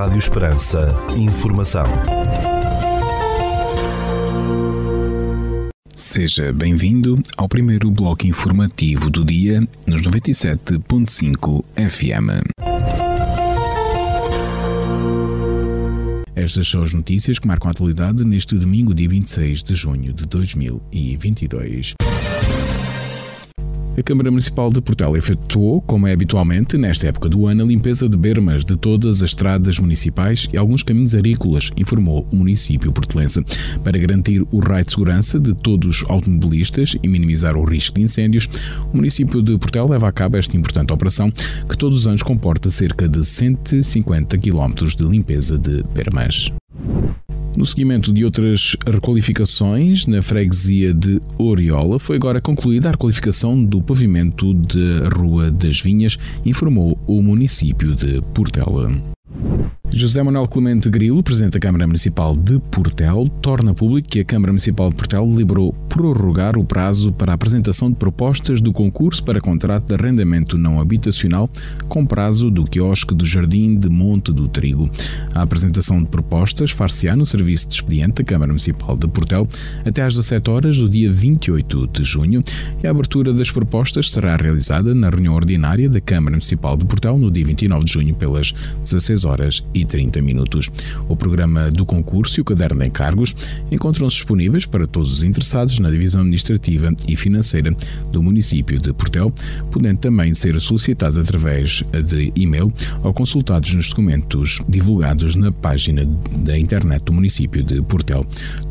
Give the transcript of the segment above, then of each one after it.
Rádio Esperança. Informação. Seja bem-vindo ao primeiro bloco informativo do dia nos 97.5 FM. Estas são as notícias que marcam a atualidade neste domingo, dia 26 de junho de 2022. A Câmara Municipal de Portela efetuou, como é habitualmente nesta época do ano, a limpeza de bermas de todas as estradas municipais e alguns caminhos agrícolas, informou o município portelense. Para garantir o raio de segurança de todos os automobilistas e minimizar o risco de incêndios, o município de Portela leva a cabo esta importante operação que todos os anos comporta cerca de 150 km de limpeza de bermas. No seguimento de outras requalificações na freguesia de Oriola, foi agora concluída a requalificação do pavimento da Rua das Vinhas, informou o município de Portela. José Manuel Clemente Grilo, Presidente da Câmara Municipal de Portel, torna público que a Câmara Municipal de Portel liberou prorrogar o prazo para a apresentação de propostas do concurso para contrato de arrendamento não habitacional com prazo do quiosque do Jardim de Monte do Trigo. A apresentação de propostas far-se-á no serviço de expediente da Câmara Municipal de Portel até às 17 horas do dia 28 de junho e a abertura das propostas será realizada na reunião ordinária da Câmara Municipal de Portel no dia 29 de junho pelas 16 horas e 30 minutos. O programa do concurso e o caderno de encargos encontram-se disponíveis para todos os interessados na divisão administrativa e financeira do município de Portel, podendo também ser solicitados através de e-mail ou consultados nos documentos divulgados na página da internet do município de Portel.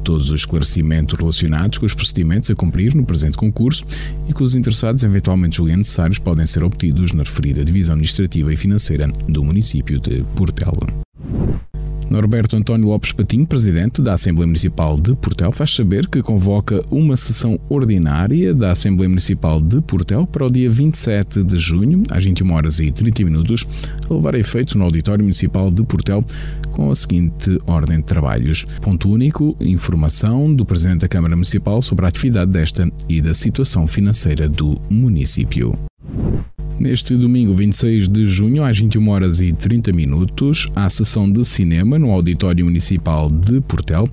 Todos os esclarecimentos relacionados com os procedimentos a cumprir no presente concurso e que os interessados eventualmente julguem necessários podem ser obtidos na referida divisão administrativa e financeira do município de Portel. Norberto António Lopes Patinho, presidente da Assembleia Municipal de Portel, faz saber que convoca uma sessão ordinária da Assembleia Municipal de Portel para o dia 27 de junho, às 21 horas e 30 minutos, a levar a efeitos no Auditório Municipal de Portel com a seguinte ordem de trabalhos. Ponto único, informação do Presidente da Câmara Municipal sobre a atividade desta e da situação financeira do município. Neste domingo 26 de junho, às 21 horas e 30 minutos, a sessão de cinema no Auditório Municipal de Portel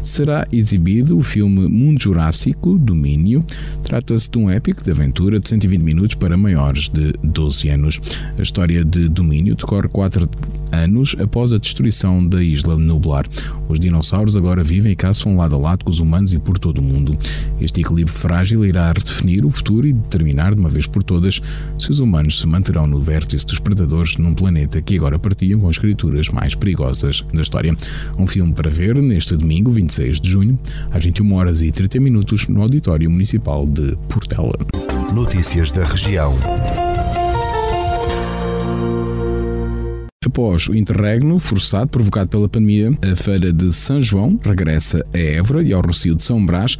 será exibido o filme Mundo Jurássico Domínio. Trata-se de um épico de aventura de 120 minutos para maiores de 12 anos. A história de Domínio decorre quatro anos após a destruição da Isla Nublar. Os dinossauros agora vivem e caçam lado a lado com os humanos e por todo o mundo. Este equilíbrio frágil irá redefinir o futuro e determinar de uma vez por todas se os humanos se manterão no vértice dos predadores num planeta que agora partiam com as criaturas mais perigosas da história. Um filme para ver neste domingo, 26 de junho, às 21 horas e 30 minutos, no Auditório Municipal de Portela. Notícias da região. Após o interregno forçado provocado pela pandemia, a Feira de São João regressa a Évora e ao Rocio de São Brás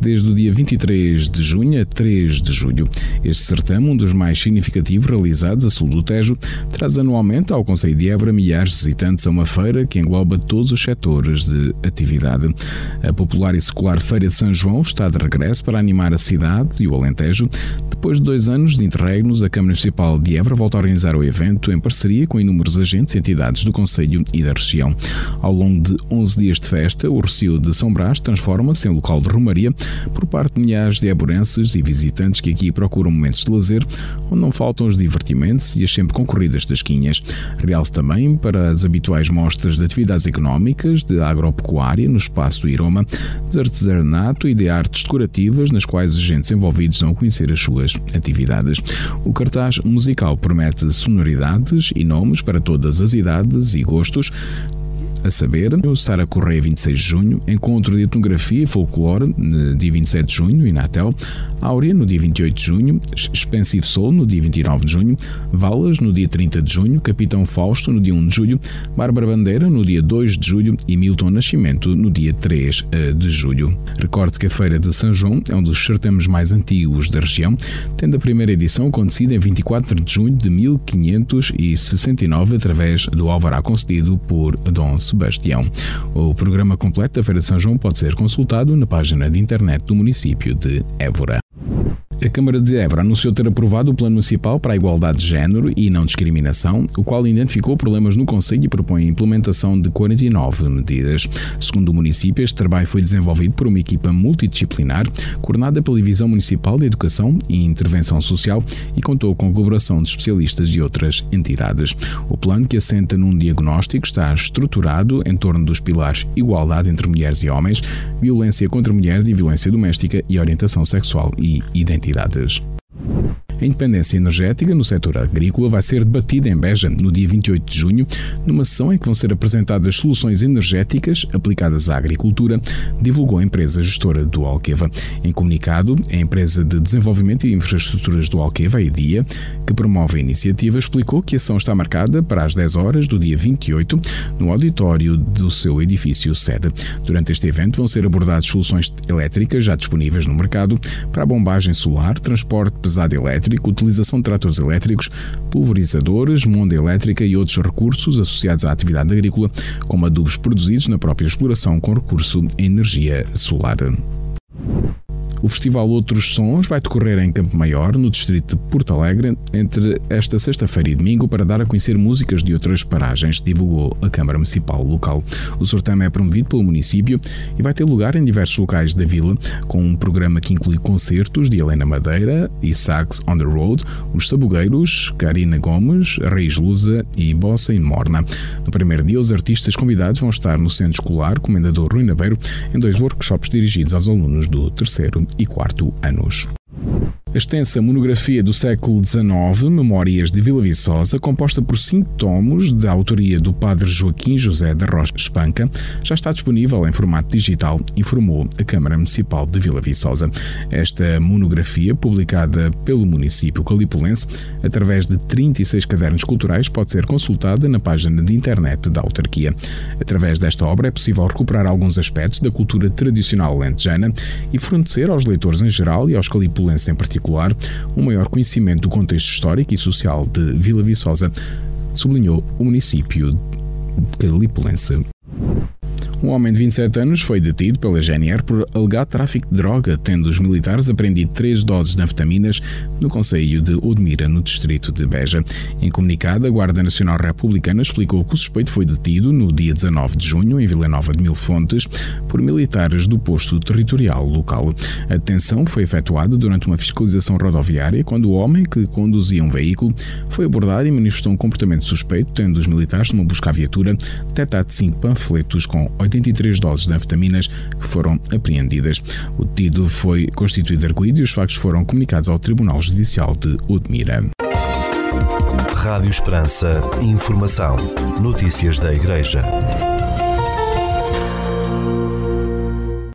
desde o dia 23 de junho a 3 de julho. Este certame, um dos mais significativos realizados a sul do Tejo, traz anualmente ao Conselho de Évora milhares de visitantes a uma feira que engloba todos os setores de atividade. A popular e secular Feira de São João está de regresso para animar a cidade e o Alentejo. Depois de dois anos de interregnos, a Câmara Municipal de Évora volta a organizar o evento em parceria com inúmeros agentes e entidades do Conselho e da região. Ao longo de 11 dias de festa, o Recio de São Brás transforma-se em local de romaria por parte de milhares de eburenses e visitantes que aqui procuram momentos de lazer, onde não faltam os divertimentos e as sempre concorridas tasquinhas. Realce também para as habituais mostras de atividades económicas, de agropecuária no espaço do Iroma, de artesanato e de artes decorativas, nas quais os agentes envolvidos vão conhecer as suas atividades. O cartaz musical promete sonoridades e nomes para todas as idades e gostos, a saber, Sara Correia 26 de junho, Encontro de Etnografia e Folclore, dia 27 de junho, Inatel, Áurea, no dia 28 de junho, Expensive Soul, no dia 29 de junho, Valas, no dia 30 de junho, Capitão Fausto, no dia 1 de julho, Bárbara Bandeira, no dia 2 de julho e Milton Nascimento, no dia 3 eh, de julho. Recorde que a Feira de São João é um dos certames mais antigos da região, tendo a primeira edição acontecida em 24 de junho de 1569, através do alvará concedido por Dom Sebastião. O programa completo da Feira de São João pode ser consultado na página de internet do município de Évora. A Câmara de Évora anunciou ter aprovado o Plano Municipal para a Igualdade de Género e Não Discriminação, o qual identificou problemas no Conselho e propõe a implementação de 49 medidas. Segundo o município, este trabalho foi desenvolvido por uma equipa multidisciplinar, coordenada pela Divisão Municipal de Educação e Intervenção Social e contou com a colaboração de especialistas de outras entidades. O plano, que assenta num diagnóstico, está estruturado em torno dos pilares igualdade entre mulheres e homens, violência contra mulheres e violência doméstica e orientação sexual e identidade atividades. A independência energética no setor agrícola vai ser debatida em Beja no dia 28 de junho, numa sessão em que vão ser apresentadas soluções energéticas aplicadas à agricultura, divulgou a empresa gestora do Alqueva. Em comunicado, a empresa de desenvolvimento e infraestruturas do Alqueva, a EDIA, que promove a iniciativa, explicou que a ação está marcada para as 10 horas do dia 28 no auditório do seu edifício sede. Durante este evento vão ser abordadas soluções elétricas já disponíveis no mercado para a bombagem solar, transporte pesado elétrico elétrico, utilização de tratores elétricos, pulverizadores, monda elétrica e outros recursos associados à atividade agrícola, como adubos produzidos na própria exploração com recurso em energia solar. O Festival Outros Sons vai decorrer em Campo Maior, no distrito de Porto Alegre, entre esta sexta-feira e domingo para dar a conhecer músicas de outras paragens, divulgou a Câmara Municipal local. O certame é promovido pelo município e vai ter lugar em diversos locais da vila, com um programa que inclui concertos de Helena Madeira e Sax on the Road, Os Sabugueiros, Karina Gomes, Reis Lusa e Bossa em Morna. No primeiro dia, os artistas convidados vão estar no Centro Escolar Comendador Rui Naveiro em dois workshops dirigidos aos alunos do terceiro e quarto anos. A extensa monografia do século XIX, Memórias de Vila Viçosa, composta por cinco tomos, da autoria do padre Joaquim José da Rocha Espanca, já está disponível em formato digital, informou a Câmara Municipal de Vila Viçosa. Esta monografia, publicada pelo município calipulense, através de 36 cadernos culturais, pode ser consultada na página de internet da autarquia. Através desta obra é possível recuperar alguns aspectos da cultura tradicional lentejana e fornecer aos leitores em geral e aos calipulenses em particular particular, um maior conhecimento do contexto histórico e social de Vila Viçosa, sublinhou o município Calipulense. Um homem de 27 anos foi detido pela GNR por alegado tráfico de droga, tendo os militares apreendido três doses de anfetaminas no Conselho de Odmira, no distrito de Beja. Em comunicado, a Guarda Nacional Republicana explicou que o suspeito foi detido no dia 19 de junho, em Vila Nova de Mil Fontes, por militares do posto territorial local. A detenção foi efetuada durante uma fiscalização rodoviária, quando o homem, que conduzia um veículo, foi abordado e manifestou um comportamento suspeito, tendo os militares, numa busca à viatura, detectado cinco panfletos com 80 83 doses de anfetaminas que foram apreendidas. O detido foi constituído arguído e os factos foram comunicados ao Tribunal Judicial de Odmira. Rádio Esperança. Informação. Notícias da Igreja.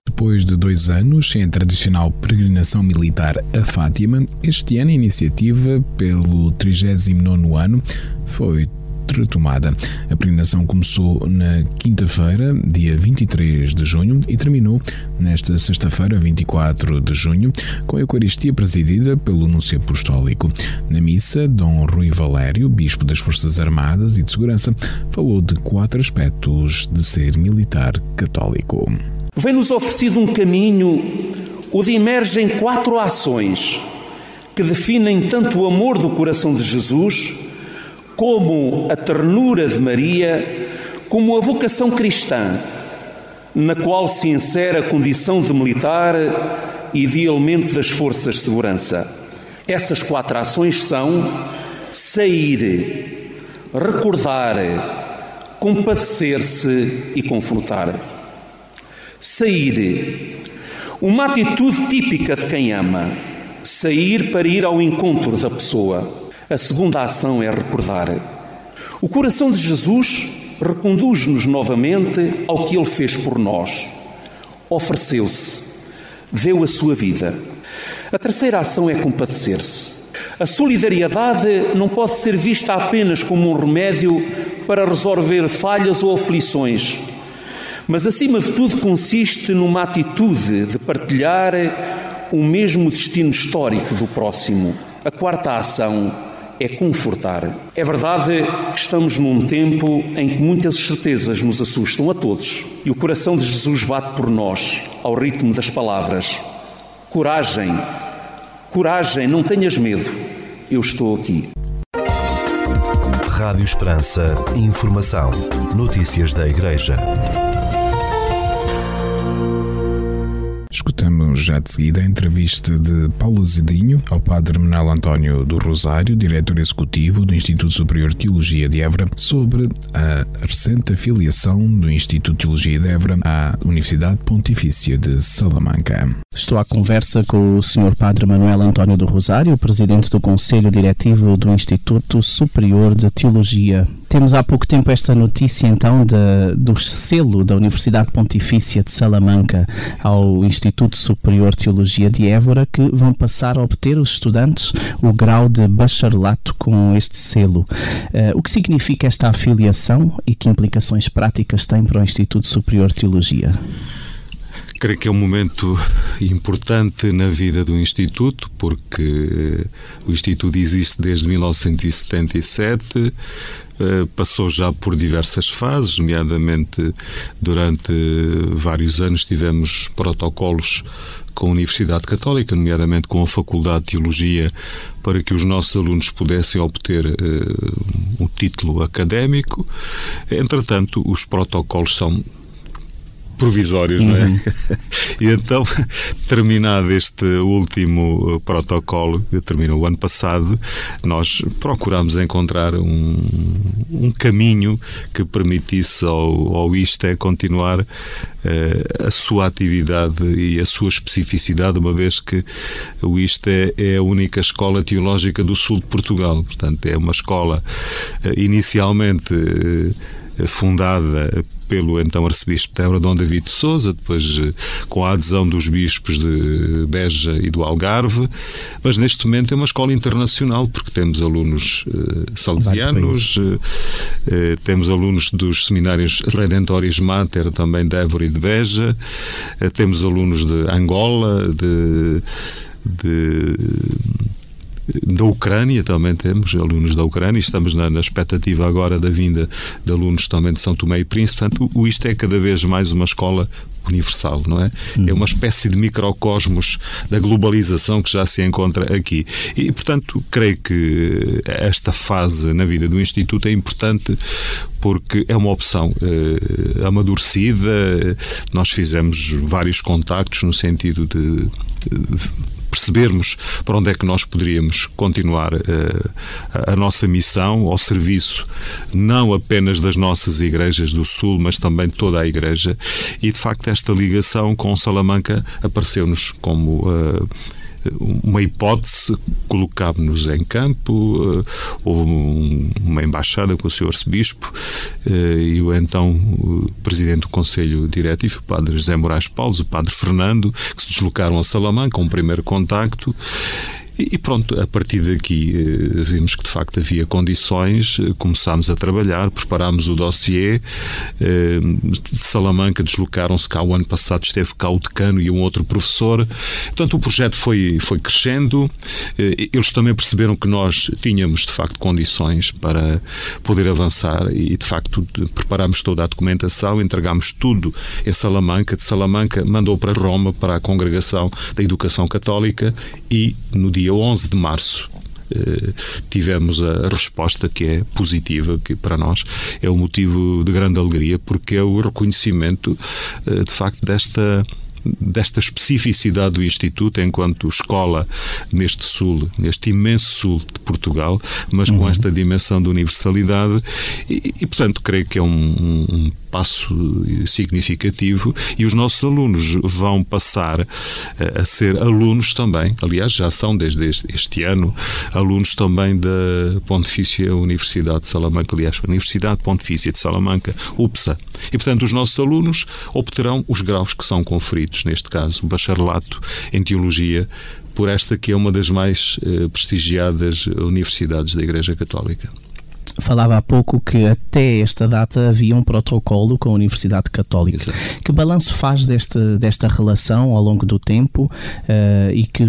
Depois de dois anos sem a tradicional peregrinação militar a Fátima, este ano a iniciativa, pelo 39 ano, foi retomada. A peregrinação começou na quinta-feira, dia 23 de junho, e terminou nesta sexta-feira, 24 de junho, com a Eucaristia presidida pelo Núncio Apostólico. Na missa, Dom Rui Valério, Bispo das Forças Armadas e de Segurança, falou de quatro aspectos de ser militar católico. Vem-nos oferecido um caminho onde emergem quatro ações que definem tanto o amor do coração de Jesus como a ternura de Maria, como a vocação cristã, na qual se insere a condição de militar e de elemento das forças de segurança. Essas quatro ações são sair, recordar, compadecer-se e confortar. Sair, uma atitude típica de quem ama, sair para ir ao encontro da pessoa. A segunda ação é recordar. O coração de Jesus reconduz-nos novamente ao que ele fez por nós. Ofereceu-se, deu a sua vida. A terceira ação é compadecer-se. A solidariedade não pode ser vista apenas como um remédio para resolver falhas ou aflições, mas acima de tudo consiste numa atitude de partilhar o mesmo destino histórico do próximo. A quarta ação é confortar. É verdade que estamos num tempo em que muitas certezas nos assustam a todos e o coração de Jesus bate por nós ao ritmo das palavras. Coragem, Coragem, não tenhas medo, eu estou aqui. Rádio Esperança. Informação. Notícias da Igreja. Escutamos já de seguida a entrevista de Paulo Zedinho ao Padre Manuel António do Rosário, diretor executivo do Instituto Superior de Teologia de Évora, sobre a recente afiliação do Instituto de Teologia de Évora à Universidade Pontifícia de Salamanca. Estou à conversa com o Sr. Padre Manuel António do Rosário, presidente do Conselho Diretivo do Instituto Superior de Teologia. Temos há pouco tempo esta notícia então de, do selo da Universidade Pontifícia de Salamanca ao Instituto Superior de Teologia de Évora que vão passar a obter os estudantes o grau de bacharelato com este selo. Uh, o que significa esta afiliação e que implicações práticas tem para o Instituto Superior de Teologia? Creio que é um momento importante na vida do Instituto, porque o Instituto existe desde 1977, eh, passou já por diversas fases, nomeadamente durante vários anos tivemos protocolos com a Universidade Católica, nomeadamente com a Faculdade de Teologia, para que os nossos alunos pudessem obter uh, um título académico. Entretanto, os protocolos são provisórios, uhum. não é? Uhum. e então, terminado este último uh, protocolo, que terminou o ano passado, nós procuramos encontrar um, um caminho que permitisse ao, ao ISTE continuar uh, a sua atividade e a sua especificidade, uma vez que o ISTE é a única escola teológica do sul de Portugal. Portanto, é uma escola uh, inicialmente uh, fundada pelo então arcebispo de Évora, Dom David de Souza, depois eh, com a adesão dos bispos de Beja e do Algarve, mas neste momento é uma escola internacional, porque temos alunos uh, salesianos, uh, uh, temos alunos dos seminários Redentoris Mater, também de Évora e de Beja, temos alunos de Angola, de, de da Ucrânia também temos alunos da Ucrânia, estamos na, na, expectativa agora da vinda de alunos também de São Tomé e Príncipe. Portanto, o, isto é cada vez mais uma escola universal, não é? Uhum. É uma espécie de microcosmos da globalização que já se encontra aqui. E, portanto, creio que esta fase na vida do Instituto é importante porque é uma opção eh, amadurecida. Nós fizemos vários contactos no sentido de, de percebermos para onde é que nós poderíamos continuar uh, a nossa missão ao serviço não apenas das nossas igrejas do Sul, mas também de toda a igreja. E de facto esta ligação com Salamanca apareceu-nos como uh, uma hipótese, colocámos-nos em campo, eh, houve uma embaixada com o Sr. Arcebispo eh, e o então Presidente do Conselho Diretivo, o Padre José Moraes Paulo, o Padre Fernando, que se deslocaram a Salamanca, um primeiro contacto e pronto, a partir daqui eh, vimos que de facto havia condições, eh, começámos a trabalhar, preparámos o dossiê. Eh, de Salamanca deslocaram-se cá o ano passado, esteve cá o decano e um outro professor. Portanto, o projeto foi, foi crescendo. Eles também perceberam que nós tínhamos de facto condições para poder avançar e de facto preparámos toda a documentação, entregámos tudo em Salamanca. De Salamanca mandou para Roma, para a Congregação da Educação Católica e no dia dia 11 de março eh, tivemos a resposta que é positiva, que para nós é um motivo de grande alegria, porque é o reconhecimento, eh, de facto, desta desta especificidade do Instituto enquanto escola neste sul, neste imenso sul de Portugal, mas com uhum. esta dimensão de universalidade e, e, portanto, creio que é um, um passo significativo e os nossos alunos vão passar a ser alunos também, aliás, já são desde este ano alunos também da Pontifícia Universidade de Salamanca, aliás, Universidade Pontifícia de Salamanca, UPSA. E, portanto, os nossos alunos obterão os graus que são conferidos, neste caso, bacharelato em Teologia, por esta que é uma das mais eh, prestigiadas universidades da Igreja Católica falava há pouco que até esta data havia um protocolo com a Universidade Católica. Exato. Que balanço faz deste, desta relação ao longo do tempo uh, e que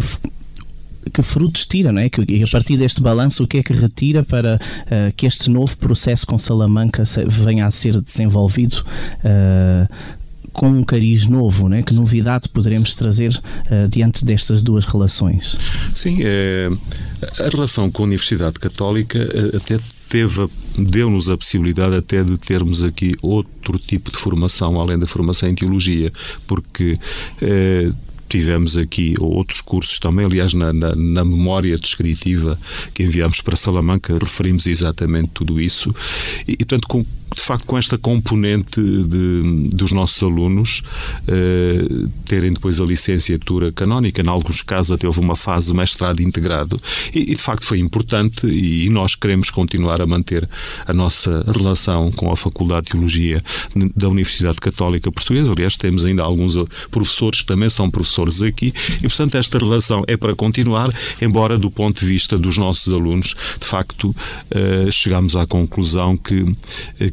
que frutos tira, não é? Que, e a partir deste balanço, o que é que retira para uh, que este novo processo com Salamanca venha a ser desenvolvido uh, com um cariz novo, né? que novidade poderemos trazer uh, diante destas duas relações? Sim, é, a relação com a Universidade Católica até teve deu-nos a possibilidade até de termos aqui outro tipo de formação além da formação em teologia porque eh, tivemos aqui outros cursos também, aliás, na, na, na, memória descritiva que enviámos para Salamanca, referimos exatamente tudo isso. E, e tanto com de facto, com esta componente de, dos nossos alunos eh, terem depois a licenciatura canónica, em alguns casos até houve uma fase de mestrado integrado, e, e, de facto foi importante e, nós queremos continuar a manter a nossa relação com a Faculdade de Teologia da Universidade Católica Portuguesa. Aliás, temos ainda alguns professores que também são professores aqui, e portanto esta relação é para continuar, embora do ponto de vista dos nossos alunos, de facto, eh, chegamos à conclusão que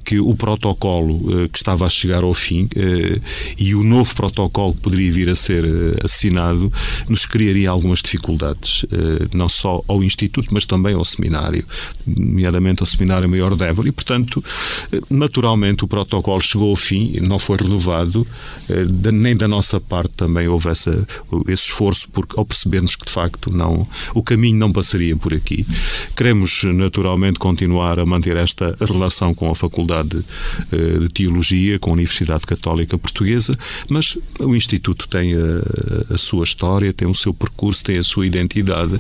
que o protocolo eh, que estava a chegar ao fim eh, e o novo protocolo que poderia vir a ser eh, assinado nos criaria algumas dificuldades, não só ao Instituto, mas também ao seminário, nomeadamente ao Seminário Maior de Évora. E, portanto, naturalmente o protocolo chegou ao fim, não foi renovado, nem da nossa parte também houve essa, esse esforço, porque ao percebermos que de facto não, o caminho não passaria por aqui. Queremos naturalmente continuar a manter esta relação com a Faculdade Faculdade eh, de Teologia com a Universidade Católica Portuguesa, mas o Instituto tem a, a sua história, tem o seu percurso, tem a sua identidade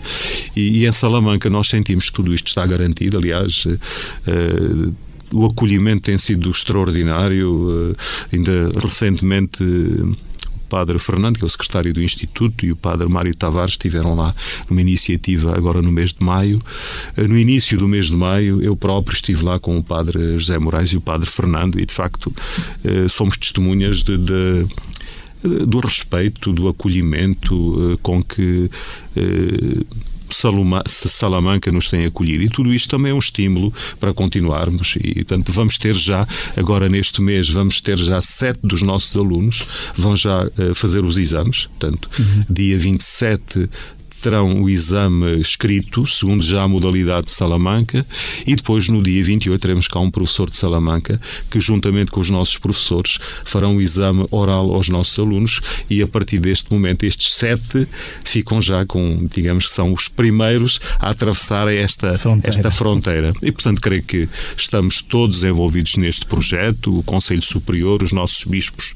e, e em Salamanca nós sentimos que tudo isto está garantido. Aliás, uh, o acolhimento tem sido extraordinário. Ainda recentemente padre Fernando, que é o secretário do Instituto, e o padre Mário Tavares estiveram lá numa iniciativa agora no mês de maio. Eh, no início do mês de maio, eu próprio estive lá com o padre José Moraes e o padre Fernando, e de facto eh, somos testemunhas de, de do respeito, do acolhimento eh, com que Salamanca nos tem acolhido. E tudo isto também é um estímulo para continuarmos. E, portanto, vamos ter já, agora neste mês, vamos ter já sete dos nossos alunos vão já uh, fazer os exames. Portanto, uhum. dia 27 terão o exame escrito, segundo já a modalidade de Salamanca, e depois, no dia 28, teremos cá um professor de Salamanca que, juntamente com os nossos professores, farão o exame oral aos nossos alunos e, a partir deste momento, estes sete ficam já com, digamos que são os primeiros a atravessar esta fronteira. esta fronteira. E, portanto, creio que estamos todos envolvidos neste projeto, o Conselho Superior, os nossos bispos,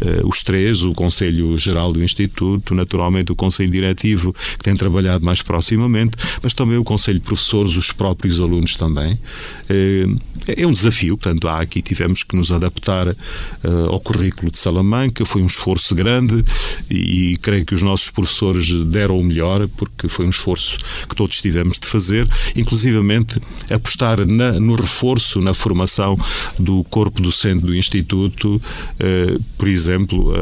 uh, os três, o Conselho Geral do Instituto, naturalmente o Conselho Diretivo, que tem trabalhado mais proximamente, mas também o Conselho de Professores, os próprios alunos também. Eh, é um desafio, portanto, há aqui tivemos que nos adaptar uh, ao currículo de Salamanca, foi um esforço grande e, creio que os nossos professores deram o melhor, porque foi um esforço que todos tivemos de fazer, inclusivamente apostar na, no reforço, na formação do corpo docente do Instituto, uh, por exemplo,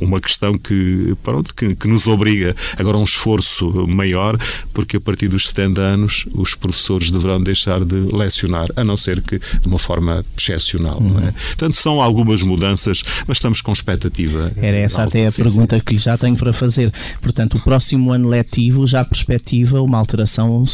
uma questão que, pronto, que, que nos obriga agora um esforço maior, porque a partir dos 70 anos os professores deverão deixar de lecionar a não ser que de uma forma excepcional. Uhum. É? Portanto, são algumas mudanças, mas estamos com expectativa. Era essa até a pergunta que já tenho para fazer. Portanto, o próximo ano letivo já perspectiva uma alteração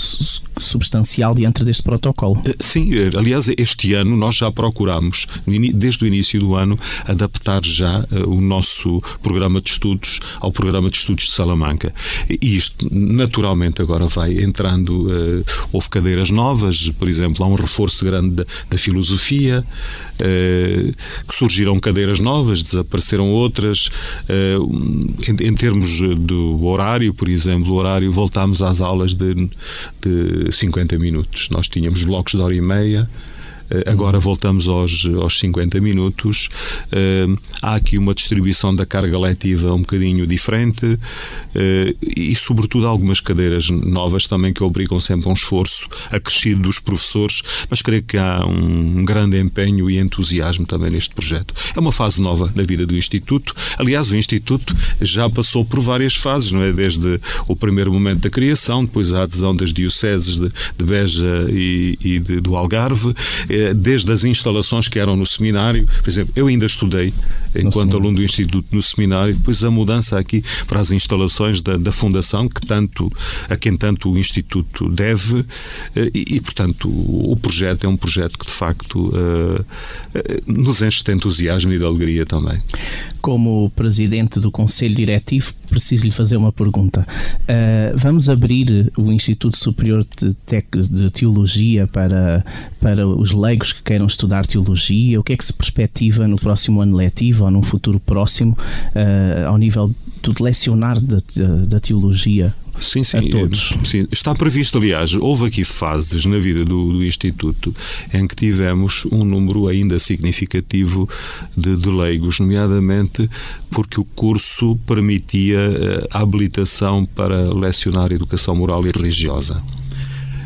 substancial diante deste protocolo. Eh, sim, eh, aliás, este ano nós já procuramos, desde o início do ano, adaptar já eh, o nosso programa de estudos ao programa de estudos de Salamanca. E isto, naturalmente, agora vai entrando. Houve cadeiras novas, por exemplo, há um reforço grande da, da filosofia, eh, que surgiram cadeiras novas, desapareceram outras. Eh, em, em, termos do horário, por exemplo, o horário, voltámos às aulas de, de 50 minutos. Nós tínhamos blocos de hora e meia. Eh, agora voltamos aos, aos 50 minutos. Uh, há aqui uma distribuição da carga letiva um bocadinho diferente uh, e, sobretudo, algumas cadeiras novas também que obrigam sempre a um esforço acrescido dos professores, mas creio que há um grande empenho e entusiasmo também neste projeto. É uma fase nova na vida do Instituto. Aliás, o Instituto já passou por várias fases, não é? Desde o primeiro momento da criação, depois a adesão das dioceses de, de Beja e, e de, do Algarve eh, desde as instalações que eram no seminário. Por exemplo, eu ainda estudei, enquanto aluno do Instituto, no seminário, depois a mudança aqui para as instalações da, da Fundação, que tanto, a quem tanto o Instituto deve, e, e, portanto, o projeto é um projeto que, de facto, nos enche de entusiasmo e de alegria também. Como presidente do Conselho Diretivo, preciso lhe fazer uma pergunta. Uh, vamos abrir o Instituto Superior de, de Teologia para, para os leigos que queiram estudar teologia? O que é que se perspectiva no próximo ano letivo ou num futuro próximo uh, ao nível do lecionar da teologia sim, sim, a todos. Sim, está previsto, aliás, houve aqui fases na vida do, do Instituto em que tivemos um número ainda significativo de, de leigos, nomeadamente porque o curso permitia eh, a habilitação para lecionar educação moral e religiosa.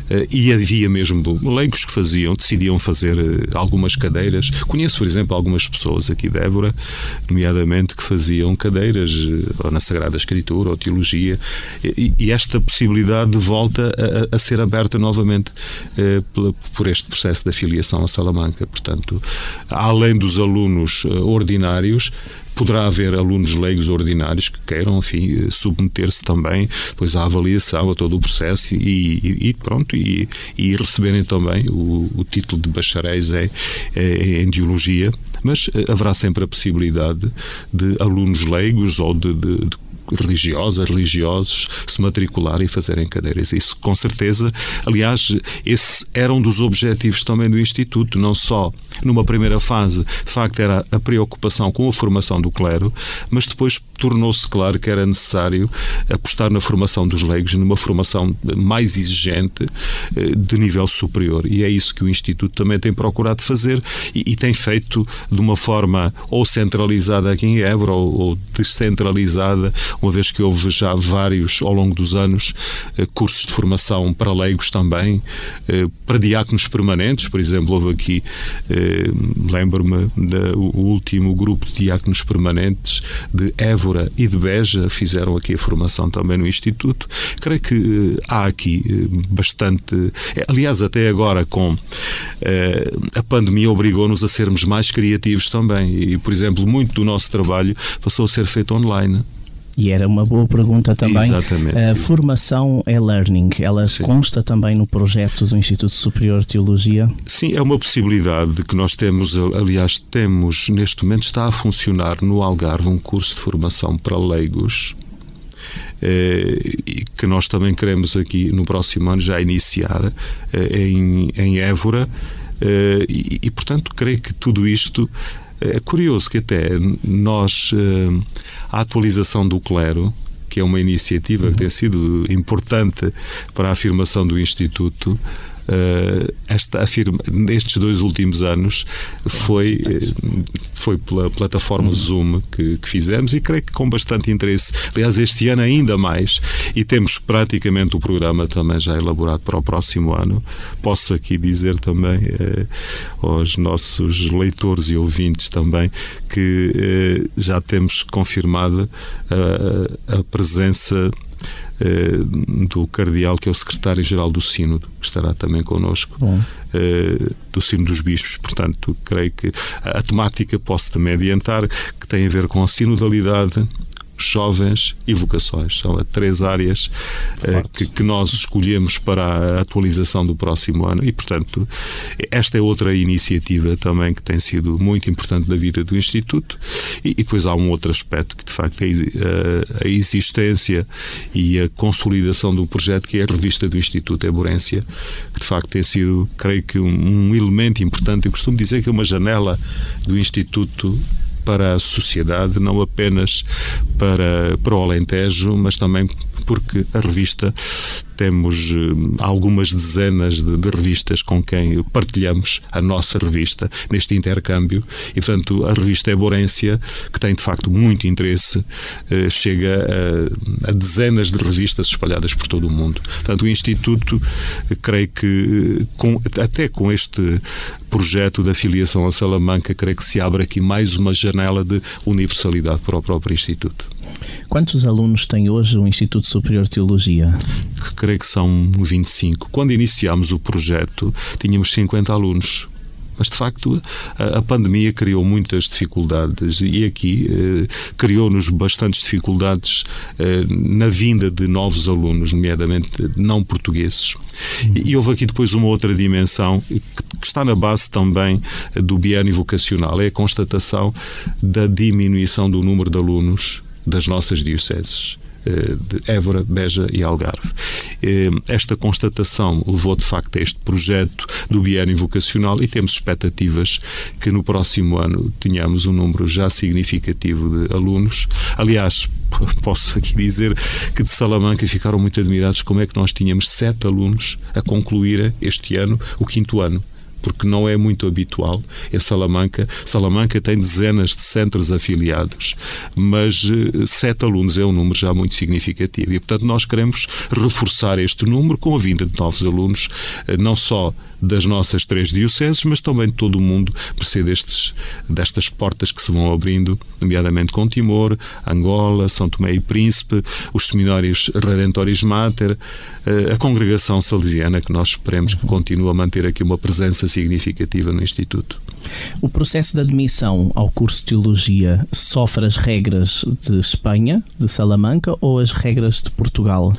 Eh, e havia mesmo leigos que faziam, decidiam fazer eh, algumas cadeiras. Conheço, por exemplo, algumas pessoas aqui de Évora, nomeadamente, que faziam cadeiras eh, ou na Sagrada Escritura ou Teologia, e, esta possibilidade volta a, a ser aberta novamente por este processo de afiliação a Salamanca. Portanto, além dos alunos ordinários, Poderá haver alunos leigos ordinários que queiram, enfim, submeter-se também depois à avaliação, a todo o processo e, e, pronto, e, e, receberem também o, o título de bacharéis em, em Geologia. Mas eh, haverá sempre a possibilidade de alunos leigos ou de, de, de religiosas, religiosos, se matricularem e fazerem cadeiras. Isso, com certeza, aliás, esse era um dos objetivos também do Instituto, não só numa primeira fase, de facto, era a preocupação com a formação do clero, mas depois tornou-se claro que era necessário apostar na formação dos leigos, numa formação mais exigente, eh, de nível superior. E é isso que o Instituto também tem procurado fazer e, e tem feito de uma forma ou centralizada aqui em Évora ou, ou descentralizada, uma vez que houve já vários, ao longo dos anos, eh, cursos de formação para leigos também, eh, para diáconos permanentes, por exemplo, houve aqui, lembro-me, o último grupo de diáconos permanentes de Évora e de Beja fizeram aqui a formação também no Instituto. Creio que eh, há aqui eh, bastante. Eh, aliás, até agora, com a pandemia, obrigou-nos a sermos mais criativos também. E, por exemplo, muito do nosso trabalho passou a ser feito online. E era uma boa pergunta também. Exatamente. A formação é learning, ela Sim. consta também no projeto do Instituto Superior de Teologia? Sim, é uma possibilidade que nós temos, aliás, temos neste momento, está a funcionar no Algarve um curso de formação para leigos. Eh, que nós também queremos aqui no próximo ano já iniciar eh, em, em Évora eh, e, e, portanto, creio que tudo isto é curioso que até nós, eh, a atualização do clero, que é uma iniciativa que tem sido importante para a afirmação do Instituto, Uh, esta afirma, nestes dois últimos anos foi, eh, foi pela plataforma Zoom que, que, fizemos e creio que com bastante interesse. Aliás, este ano ainda mais e temos praticamente o programa também já elaborado para o próximo ano. Posso aqui dizer também uh, aos nossos leitores e ouvintes também que já temos confirmada a presença eh, do Cardeal, que é o secretário-geral do Sínodo, que estará também connosco, uh, do Sínodo dos Bispos. Portanto, creio que a temática posso também adiantar que tem a ver com a sinodalidade jovens e vocações. São três áreas eh, que, que, nós escolhemos para a atualização do próximo ano e, portanto, esta é outra iniciativa também que tem sido muito importante na vida do Instituto. E, e depois há um outro aspecto que, de facto, é a, a existência e a consolidação do projeto, que é a revista do Instituto Eborência, que, de facto, tem sido, creio que, um, um elemento importante. Eu costumo dizer que é uma janela do Instituto para a sociedade, não apenas para, para o Alentejo, mas também porque a revista temos eh, algumas dezenas de, de, revistas com quem partilhamos a nossa revista neste intercâmbio e, portanto, a revista Eborência, que tem de facto muito interesse, eh, chega a, a, dezenas de revistas espalhadas por todo o mundo. Portanto, o Instituto, eh, creio que, com, até com este projeto da filiação a Salamanca, creio que se abre aqui mais uma janela de universalidade para o próprio Instituto. Quantos alunos tem hoje o Instituto Superior de Teologia? Creio que são 25. Quando iniciámos o projeto, tínhamos 50 alunos. Mas, de facto, a, pandemia criou muitas dificuldades e aqui eh, criou-nos bastantes dificuldades eh, na vinda de novos alunos, nomeadamente não portugueses. E, e houve aqui depois uma outra dimensão que, que está na base também do biênio vocacional, é a constatação da diminuição do número de alunos das nossas dioceses. Eh, de Évora, Beja e Algarve. Eh, esta constatação levou de facto a este projeto do biênio vocacional e temos expectativas que no próximo ano tenhamos um número já significativo de alunos. Aliás, posso aqui dizer que de Salamanca ficaram muito admirados como é que nós tínhamos sete alunos a concluir este ano o quinto ano porque não é muito habitual em Salamanca. Salamanca tem dezenas de centros afiliados, mas eh, sete alunos é um número já muito significativo. E, portanto, nós queremos reforçar este número com a vinda de novos alunos, eh, não só das nossas três dioceses, mas também de todo o mundo, ser destes, destas portas que se vão abrindo, nomeadamente com Timor, Angola, São Tomé e Príncipe, os seminários Redentoris Mater, eh, a congregação salesiana, que nós esperemos que continue a manter aqui uma presença significativa no Instituto. O processo de admissão ao curso de Teologia sofre as regras de Espanha, de Salamanca, ou as regras de Portugal,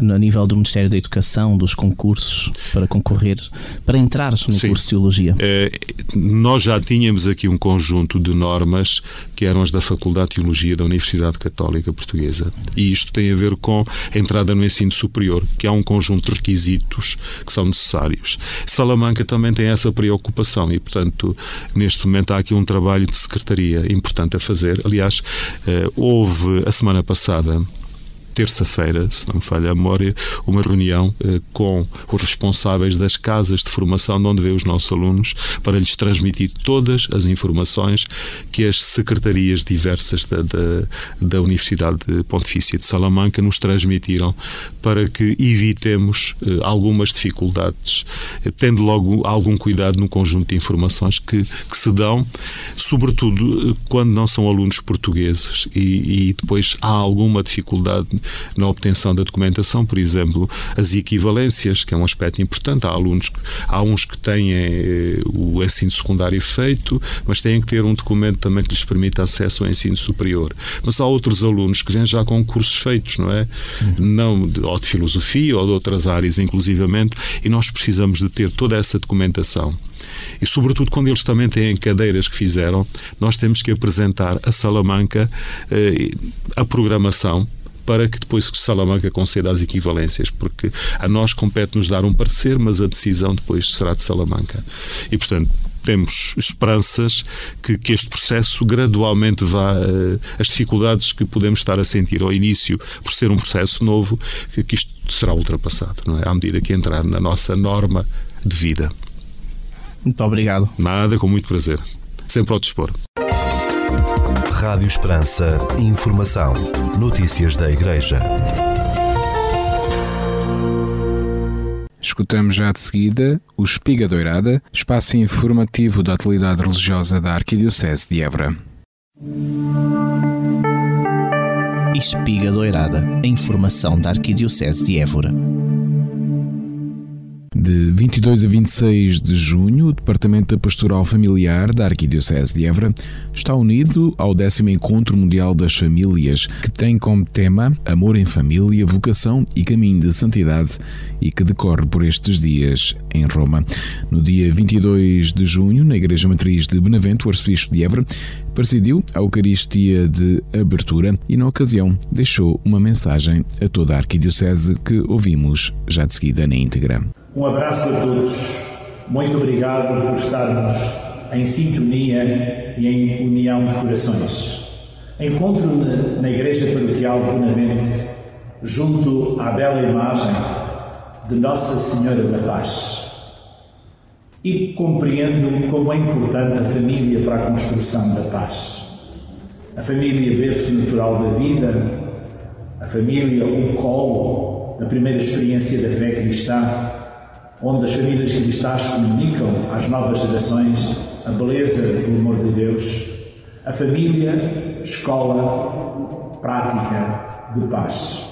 no nível do Ministério da Educação, dos concursos, para concorrer, para entrar no Sim. curso de Teologia? É, nós já tínhamos aqui um conjunto de normas que eram as da Faculdade de Teologia da Universidade Católica Portuguesa. E isto tem a ver com a entrada no ensino superior, que há um conjunto de requisitos que são necessários. Salamanca também tem essa preocupação e, portanto, Neste momento há aqui um trabalho de secretaria importante a fazer. Aliás, eh, houve a semana passada terça-feira, se não me falha a memória, uma reunião eh, com os responsáveis das casas de formação de onde vê os nossos alunos para lhes transmitir todas as informações que as secretarias diversas da, da, da Universidade Pontifícia de Salamanca nos transmitiram para que evitemos eh, algumas dificuldades, eh, tendo logo algum cuidado no conjunto de informações que, que se dão, sobretudo eh, quando não são alunos portugueses e, e depois há alguma dificuldade na obtenção da documentação, por exemplo, as equivalências, que é um aspecto importante. Há alunos, há uns que têm eh, o ensino secundário feito, mas têm que ter um documento também que lhes permita acesso ao ensino superior. Mas há outros alunos que vêm já com cursos feitos, não é? Uhum. Não de, ou de filosofia ou de outras áreas, inclusivamente, e nós precisamos de ter toda essa documentação. E, sobretudo, quando eles também têm cadeiras que fizeram, nós temos que apresentar a Salamanca eh, a programação para que depois Salamanca conceda as equivalências, porque a nós compete-nos dar um parecer, mas a decisão depois será de Salamanca. E, portanto, temos esperanças que, que este processo gradualmente vá. Uh, as dificuldades que podemos estar a sentir ao início, por ser um processo novo, que, que isto será ultrapassado, não é? À medida que entrar na nossa norma de vida. Muito obrigado. Nada, com muito prazer. Sempre ao dispor. Rádio Esperança. Informação. Notícias da Igreja. Escutamos já de seguida o Espiga Doirada, espaço informativo da atualidade religiosa da Arquidiocese de Évora. Espiga Doirada, a informação da Arquidiocese de Évora. De 22 a 26 de junho, o Departamento da Pastoral Familiar da Arquidiocese de Évora está unido ao décimo Encontro Mundial das Famílias, que tem como tema Amor em Família, Vocação e Caminho de Santidade e que decorre por estes dias em Roma. No dia 22 de junho, na Igreja Matriz de Benavente, o Arcebispo de Évora presidiu a Eucaristia de abertura e, na ocasião, deixou uma mensagem a toda a Arquidiocese que ouvimos já de seguida na íntegra. Um abraço a todos. Muito obrigado por estarmos em sintonia e em união de corações. Encontro-me na Igreja Paroquial de Bonavente, junto à bela imagem de Nossa Senhora da Paz. E compreendo como é importante a família para a construção da paz. A família, berço natural da vida, a família, o colo da primeira experiência da fé cristã, onde as famílias cristãs comunicam às novas gerações a beleza do amor de Deus, a família, escola, prática de paz.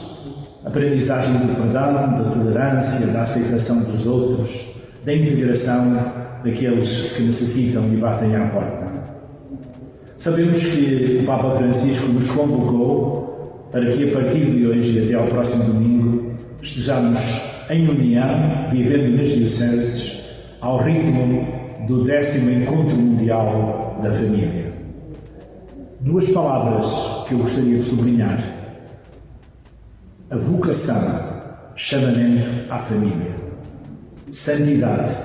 Aprendizagem do perdão, da tolerância, da aceitação dos outros, da integração daqueles que necessitam e batem à porta. Sabemos que o Papa Francisco nos convocou para que a partir de hoje e até ao próximo domingo estejamos em união, vivendo nas dioceses, ao ritmo do décimo Encontro Mundial da Família. Duas palavras que eu gostaria de sublinhar. A vocação, chamamento à família. Santidade,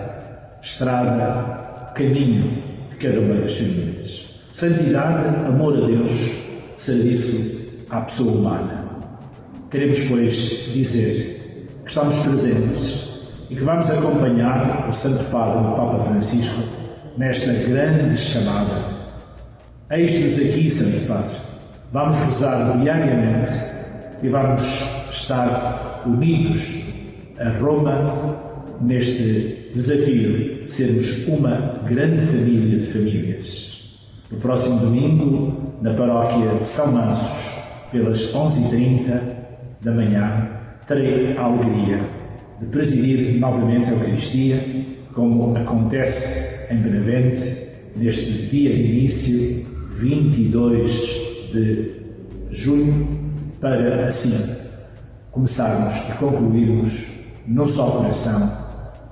estrada, caminho de cada uma das famílias. Santidade, amor a Deus, serviço à pessoa humana. Queremos, pois, dizer que estamos presentes e que vamos acompanhar o Santo Padre, o Papa Francisco, nesta grande chamada. Eis-nos aqui, Santo Padre. Vamos rezar diariamente e vamos estar unidos a Roma neste desafio de sermos uma grande família de famílias. No próximo domingo, na paróquia de São Mansos, pelas 11h30 da manhã, terei a alegria de presidir novamente a Eucaristia, como acontece em Benavente, neste dia de início, 22 de junho, para assim começarmos e concluirmos num só coração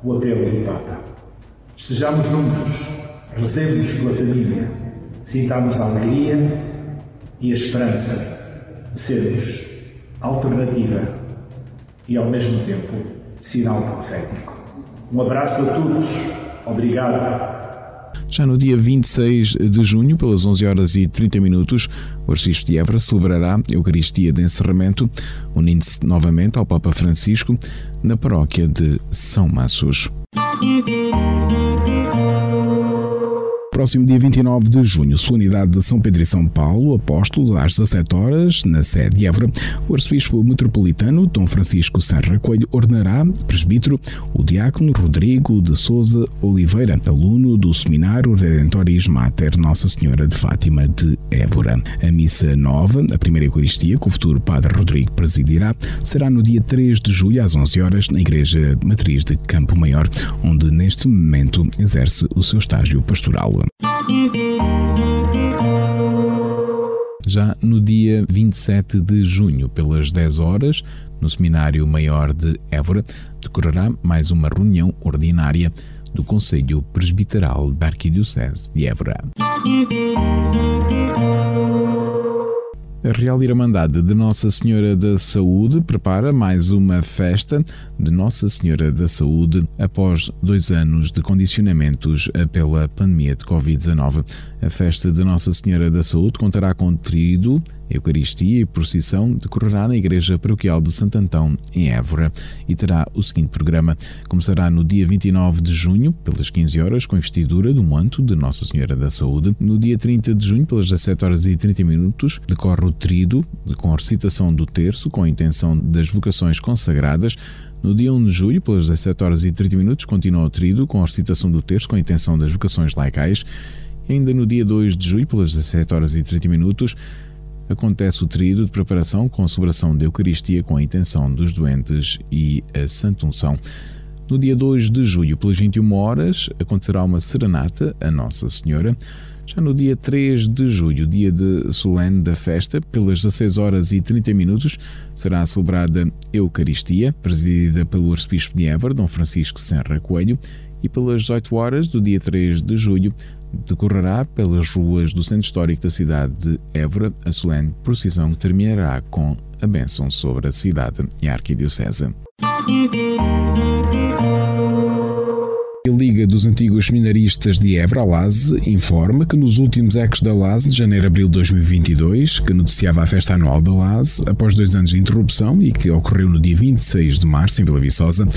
o apelo do Papa. Estejamos juntos, rezemos pela família, sintamos a alegria e a esperança de sermos alternativa e ao mesmo tempo sinal profético. Um abraço a todos. Obrigado. Já no dia 26 de junho, pelas 11 horas e 30 minutos, o Arcebispo de Évora celebrará a Eucaristia de encerramento, unindo-se novamente ao Papa Francisco na paróquia de São Massos. Próximo dia 29 de junho, solenidade de São Pedro e São Paulo, apóstolos, às 17 horas, na sede de Évora, o arcebispo metropolitano, Dom Francisco Serra Coelho, ordenará presbítero o diácono Rodrigo de Souza Oliveira, aluno do Seminário Redentoris Mater Nossa Senhora de Fátima de Évora. A missa nova, a primeira Eucaristia, que o futuro Padre Rodrigo presidirá, será no dia 3 de julho, às 11 horas, na Igreja Matriz de Campo Maior, onde neste momento exerce o seu estágio pastoral. Já no dia 27 de junho, pelas 10 horas, no Seminário Maior de Évora, decorrerá mais uma reunião ordinária do Conselho Presbiteral da Arquidiocese de Évora. A Real Irmandade de Nossa Senhora da Saúde prepara mais uma festa de Nossa Senhora da Saúde após dois anos de condicionamentos pela pandemia de Covid-19. A festa de Nossa Senhora da Saúde contará com trido, Eucaristia e procissão decorrerá na Igreja Paroquial de Santo Antão, em Évora, e terá o seguinte programa. Começará no dia 29 de junho, pelas 15 horas, com a investidura do manto de Nossa Senhora da Saúde. No dia 30 de junho, pelas 17 horas e 30 minutos, decorre o trido, com a recitação do terço, com a intenção das vocações consagradas. No dia 1 de julho, pelas 17 horas e 30 minutos, continua o trido, com a recitação do terço, com a intenção das vocações laicais. E ainda no dia 2 de julho, pelas 17 horas e 30 minutos, acontece o tríodo de preparação com a celebração da Eucaristia com a intenção dos doentes e a Santa Unção. No dia 2 de julho, pelas 21 horas, acontecerá uma serenata a Nossa Senhora. Já no dia 3 de julho, dia de solene da festa, pelas 16 horas e 30 minutos, será celebrada Eucaristia, presidida pelo arcebispo de Évora, Dom Francisco Serra Coelho, e pelas 18 horas do dia 3 de julho decorrerá pelas ruas do centro histórico da cidade de Évora a solene procissão que terminará com a bênção sobre a cidade e a arquidiocese. Liga dos Antigos Seminaristas de Évora, LASE, informa que nos últimos ecos da LASE, de janeiro a abril de 2022, que noticiava a festa anual da LASE, após dois anos de interrupção e que ocorreu no dia 26 de março em Vila Viçosa,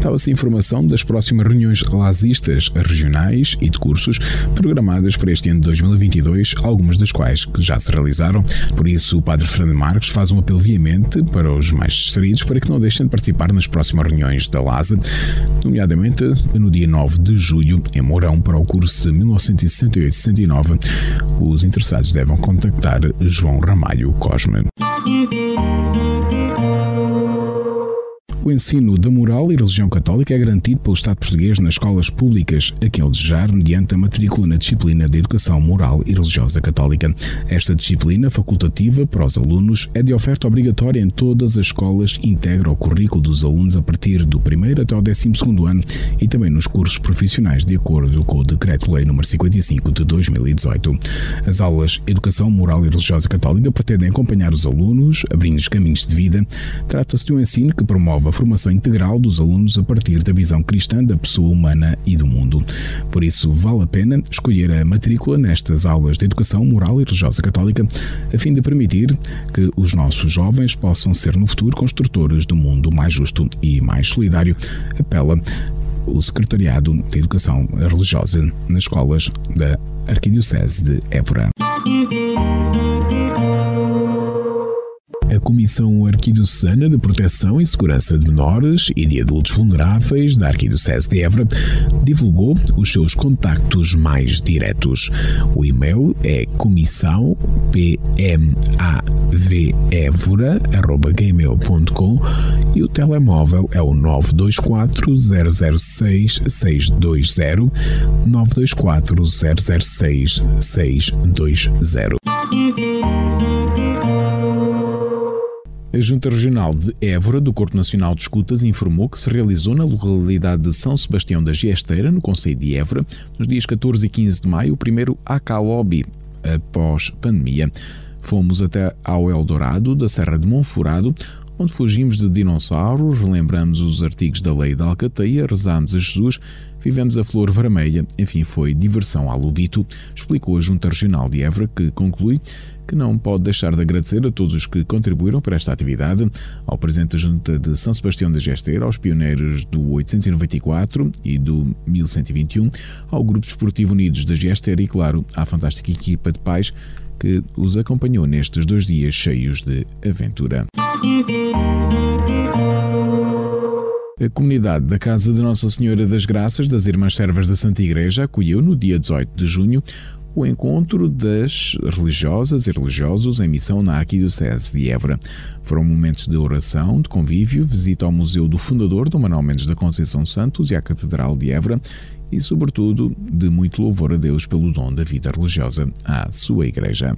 dava-se informação das próximas reuniões LASistas regionais e de cursos programadas para este ano de 2022, algumas das quais que já se realizaram. Por isso, o Padre Fernando Marques faz um apelo viamente para os mais distraídos para que não deixem de participar nas próximas reuniões da LASE, nomeadamente no dia 9 19 de julho, em Mourão, para o curso de 1968-69. Os interessados devem contactar João Ramalho Cosme. O ensino da moral e religião católica é garantido pelo Estado português nas escolas públicas, a quem ele desejar, mediante a matrícula na disciplina de Educação Moral e Religiosa Católica. Esta disciplina, facultativa para os alunos, é de oferta obrigatória em todas as escolas integra o currículo dos alunos a partir do primeiro até o 12 ano e também nos cursos profissionais, de acordo com o Decreto-Lei nº 55 de 2018. As aulas Educação Moral e Religiosa Católica pretendem acompanhar os alunos, abrindo-lhes caminhos de vida. Trata-se de um ensino que promove a formação integral dos alunos a partir da visão cristã da pessoa humana e do mundo. Por isso, vale a pena escolher a matrícula nestas aulas de educação moral e religiosa católica, a fim de permitir que os nossos jovens possam ser no futuro construtores do mundo mais justo e mais solidário, apela o Secretariado de Educação Religiosa nas escolas da Arquidiocese de Évora. Comissão Arquidiocesana de Proteção e Segurança de Menores e de Adultos Vulneráveis da Arquidiocese de Évora divulgou os seus contactos mais diretos. O e-mail é comissão pmavevora.gmail.com e o telemóvel é o 924 006 620 924 006 620. A Junta Regional de Évora do Corpo Nacional de Escutas informou que se realizou na localidade de São Sebastião da Giesteira, no Conselho de Évora, nos dias 14 e 15 de maio, o primeiro AKOB após pandemia. Fomos até ao Eldorado, da Serra de Monforado, onde fugimos de dinossauros, relembramos os artigos da lei da Alcateia, rezámos a Jesus, vivemos a flor vermelha, enfim, foi diversão à lubito, explicou a Junta Regional de Évora, que conclui que não pode deixar de agradecer a todos os que contribuíram para esta atividade, ao Presidente da Junta de São Sebastião da Gesteira, aos pioneiros do 894 e do 1121, ao Grupo Desportivo Unidos da Gesteira e, claro, à fantástica equipa de pais que os acompanhou nestes dois dias cheios de aventura. A comunidade da Casa de Nossa Senhora das Graças das Irmãs Servas da Santa Igreja acolheu no dia 18 de junho o encontro das religiosas e religiosos em missão na Arquidiocese de Évora. Foram momentos de oração, de convívio, visita ao Museu do Fundador, Dom Manuel Mendes da Conceição Santos e à Catedral de Évora e, sobretudo, de muito louvor a Deus pelo dom da vida religiosa à sua Igreja.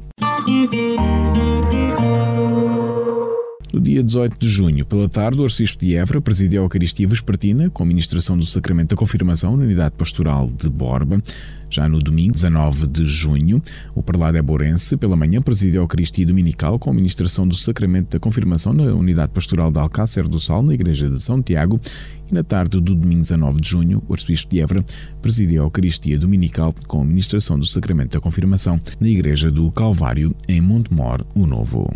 No dia 18 de junho, pela tarde, o Arcebispo de Évora presidiu a Eucaristia Vespertina com a ministração do Sacramento da Confirmação na Unidade Pastoral de Borba. Já no domingo, 19 de junho, o prelado eborense, pela manhã, presidiu a Eucaristia Dominical com a ministração do Sacramento da Confirmação na Unidade Pastoral de Alcácer do Sal, na Igreja de São Tiago. E na tarde do domingo 19 de junho, o Arcebispo de Évora presidiu a Eucaristia Dominical com a ministração do Sacramento da Confirmação na Igreja do Calvário, em Montemor, o Novo.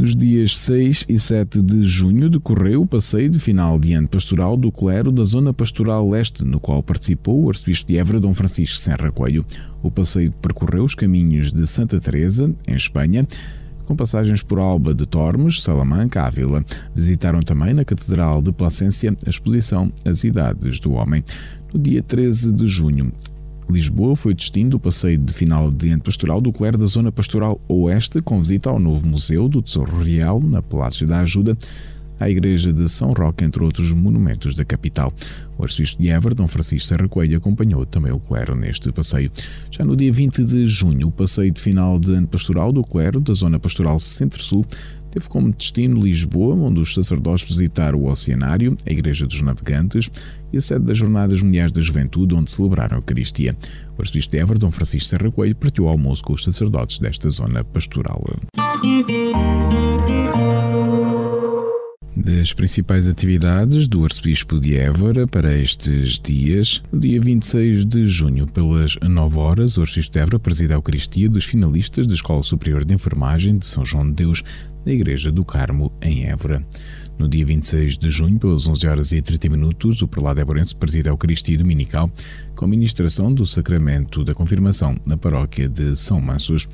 Nos dias 6 e 7 de junho decorreu o passeio de final de ano pastoral do clero da Zona Pastoral Leste, no qual participou o arcebispo de Évora, Dom Francisco Serra Coelho. O passeio percorreu os caminhos de Santa Teresa, em Espanha, com passagens por Alba de Tormes, Salamanca, Ávila. Visitaram também na Catedral de Placência a exposição As Idades do Homem. No dia 13 de junho, Lisboa foi destino do passeio de final de ano pastoral do clero da Zona Pastoral Oeste, com visita ao novo Museu do Tesouro Real, na Palácio da Ajuda, à Igreja de São Roque, entre outros monumentos da capital. O arcebispo de Évora, Dom Francisco Serra Coelho, acompanhou também o clero neste passeio. Já no dia 20 de junho, o passeio de final de ano pastoral do clero da Zona Pastoral Centro-Sul teve como destino Lisboa, onde os sacerdotes visitaram o Oceanário, a Igreja dos Navegantes e a sede das Jornadas Mundiais da Juventude, onde celebraram a Eucaristia. O arcebispo de Dom Francisco Serra Coelho, partiu almoço com os sacerdotes desta zona pastoral. Das principais atividades do Arcebispo de Évora para estes dias, no dia 26 de junho, pelas 9 horas, o Arcebispo de Évora preside a Eucaristia dos finalistas da Escola Superior de Enfermagem de São João de Deus, na Igreja do Carmo, em Évora. No dia 26 de junho, pelas 11 horas e 30 minutos, o prelado Évorense preside a Eucaristia Dominical com a ministração do Sacramento da Confirmação na paróquia de São Mansos.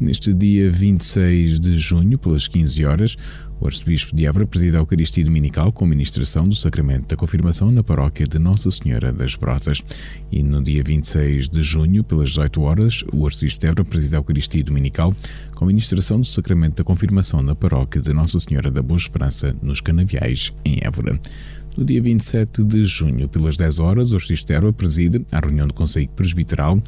Neste dia 26 de junho, pelas 15 horas, o arcebispo de Évora preside a Eucaristia Dominical com ministração do Sacramento da Confirmação na paróquia de Nossa Senhora das Brotas. E no dia 26 de junho, pelas 18 horas, o arcebispo de Évora preside a Eucaristia Dominical com ministração do Sacramento da Confirmação na paróquia de Nossa Senhora da Boa Esperança, nos Canaviais, em Évora. No dia 27 de junho, pelas 10 horas, o Arcebispo de Évora preside a reunião do Conselho Presbiteral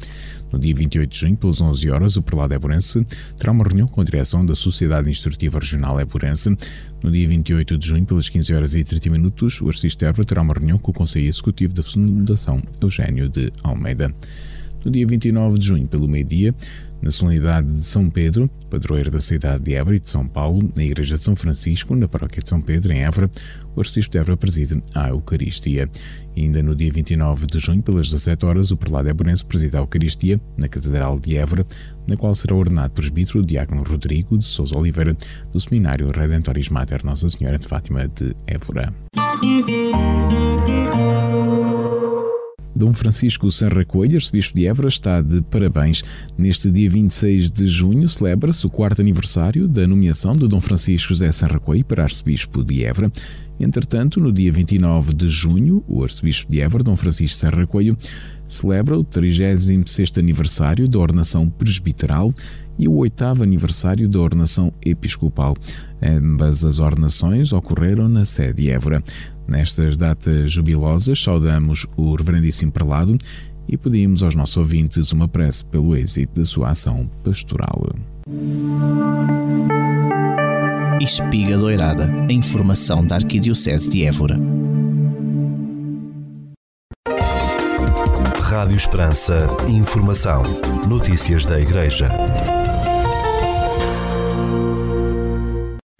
no dia 28 de junho, pelas 11 horas, o Prelado Eburense terá uma reunião com a direção da Sociedade Instrutiva Regional Eburense. No dia 28 de junho, pelas 15 horas e 30 minutos, o artista Évora terá uma reunião com o Conselho Executivo da Fundação Eugênio de Almeida. No dia 29 de junho, pelo meio-dia, na solenidade de São Pedro, padroeiro da cidade de Évora e de São Paulo, na Igreja de São Francisco, na paróquia de São Pedro, em Évora, o arcebispo de Évora preside a Eucaristia. E ainda no dia 29 de junho, pelas 17 horas, o prelado Éborense preside a Eucaristia na Catedral de Évora, na qual será ordenado presbítero o diácono Rodrigo de Sousa Oliveira, do Seminário Redentoris Mater Nossa Senhora de Fátima de Évora. Dom Francisco Serra Coelho, arcebispo de Évora, está de parabéns. Neste dia 26 de junho celebra-se o quarto aniversário da nomeação de Dom Francisco José Serra Coelho para arcebispo de Évora. Entretanto, no dia 29 de junho, o arcebispo de Évora, Dom Francisco Serra Coelho, celebra o 36º aniversário da ordenação presbiteral e o oitavo aniversário da ordenação episcopal. Ambas as ordenações ocorreram na sede Évora. Nestas datas jubilosas, saudamos o Reverendíssimo Prelado e pedimos aos nossos ouvintes uma prece pelo êxito da sua ação pastoral. Espiga Doirada, a informação da Arquidiocese de Évora. Rádio Esperança, informação, notícias da Igreja.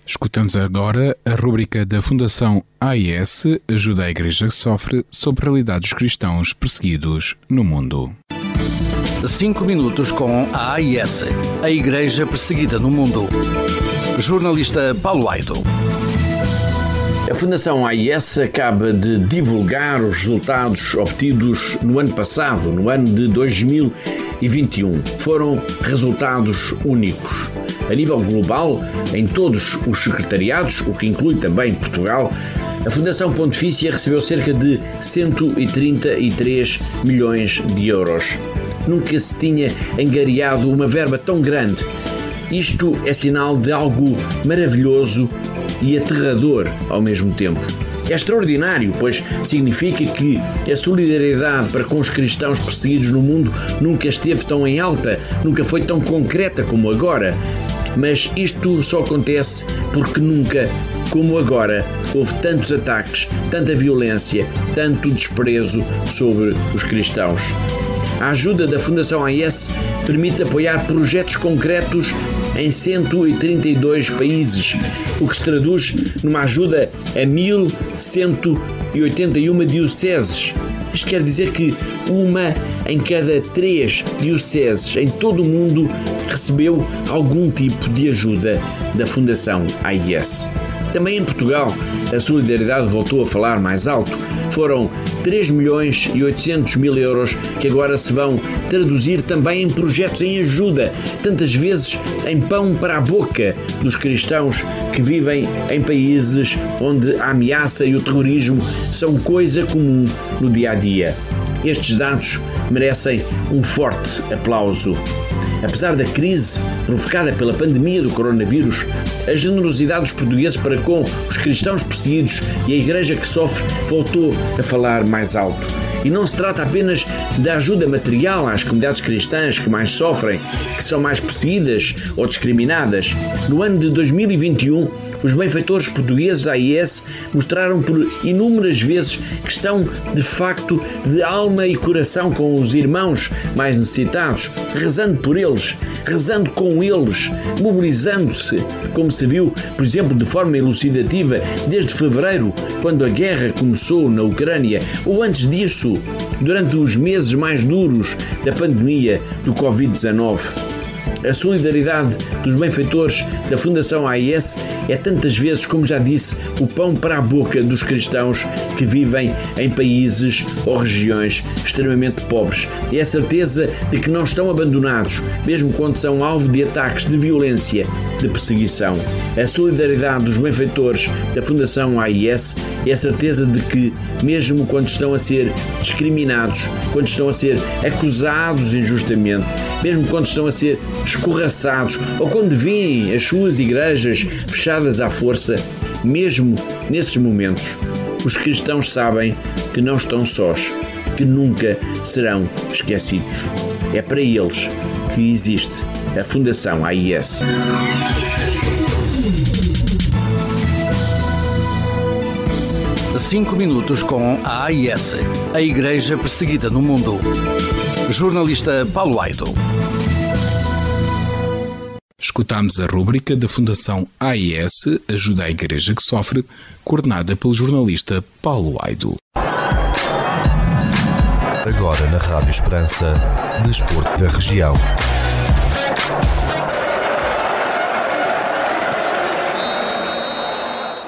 Escutamos agora a rúbrica da Fundação AIS Ajuda a Igreja que Sofre sobre a realidade dos cristãos perseguidos no mundo. Cinco minutos com a AIS, a Igreja Perseguida no Mundo. Jornalista Paulo Aido. A Fundação AIS acaba de divulgar os resultados obtidos no ano passado, no ano de 2021. Foram resultados únicos. A nível global, em todos os secretariados, o que inclui também Portugal, a Fundação Pontifícia recebeu cerca de 133 milhões de euros. Nunca se tinha engariado uma verba tão grande. Isto é sinal de algo maravilhoso e aterrador ao mesmo tempo. É extraordinário, pois significa que a solidariedade para com os cristãos perseguidos no mundo nunca esteve tão em alta, nunca foi tão concreta como agora. Mas isto só acontece porque nunca, como agora, houve tantos ataques, tanta violência, tanto desprezo sobre os cristãos. A ajuda da Fundação AIS permite apoiar projetos concretos em 132 países, o que se traduz numa ajuda a 1.181 dioceses. Isto quer dizer que uma em cada três dioceses em todo o mundo recebeu algum tipo de ajuda da Fundação AIS. Também em Portugal, a solidariedade voltou a falar mais alto. Foram 3 milhões e 800 mil euros que agora se vão traduzir também em projetos em ajuda, tantas vezes em pão para a boca dos cristãos que vivem em países onde a ameaça e o terrorismo são coisa comum no dia a dia. Estes dados merecem um forte aplauso. Apesar da crise provocada pela pandemia do coronavírus, a generosidade dos portugueses para com os cristãos perseguidos e a igreja que sofre voltou a falar mais alto. E não se trata apenas da ajuda material às comunidades cristãs que mais sofrem, que são mais perseguidas ou discriminadas. No ano de 2021, os benfeitores portugueses da AIS mostraram por inúmeras vezes que estão de facto de alma e coração com os irmãos mais necessitados, rezando por eles, rezando com eles, mobilizando-se, como se viu, por exemplo, de forma elucidativa desde fevereiro, quando a guerra começou na Ucrânia, ou antes disso, durante os meses mais duros da pandemia do Covid-19. A solidariedade dos benfeitores da Fundação AIS é tantas vezes, como já disse, o pão para a boca dos cristãos que vivem em países ou regiões extremamente pobres. É a certeza de que não estão abandonados, mesmo quando são alvo de ataques de violência, de perseguição. A solidariedade dos benfeitores da Fundação AIS é a certeza de que, mesmo quando estão a ser discriminados, quando estão a ser acusados injustamente, mesmo quando estão a ser escorraçados ou quando veem as suas igrejas fechadas à força, mesmo nesses momentos, os cristãos sabem que não estão sós, que nunca serão esquecidos. É para eles que existe a Fundação AIS. Cinco minutos com a AIS, a Igreja Perseguida no Mundo. Jornalista Paulo Aido. Escutámos a rúbrica da Fundação AIS Ajuda à Igreja que Sofre, coordenada pelo jornalista Paulo Aido. Agora na Rádio Esperança, Desporto da Região.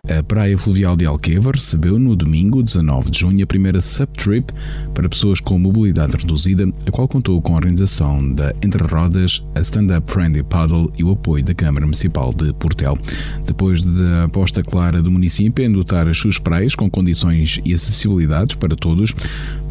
A Praia Fluvial de Alqueva recebeu no domingo, 19 de junho, a primeira subtrip para pessoas com mobilidade reduzida, a qual contou com a organização da Entre Rodas, a Stand Up Friendly Paddle e o apoio da Câmara Municipal de Portel. Depois da aposta clara do município em dotar as suas praias com condições e acessibilidades para todos,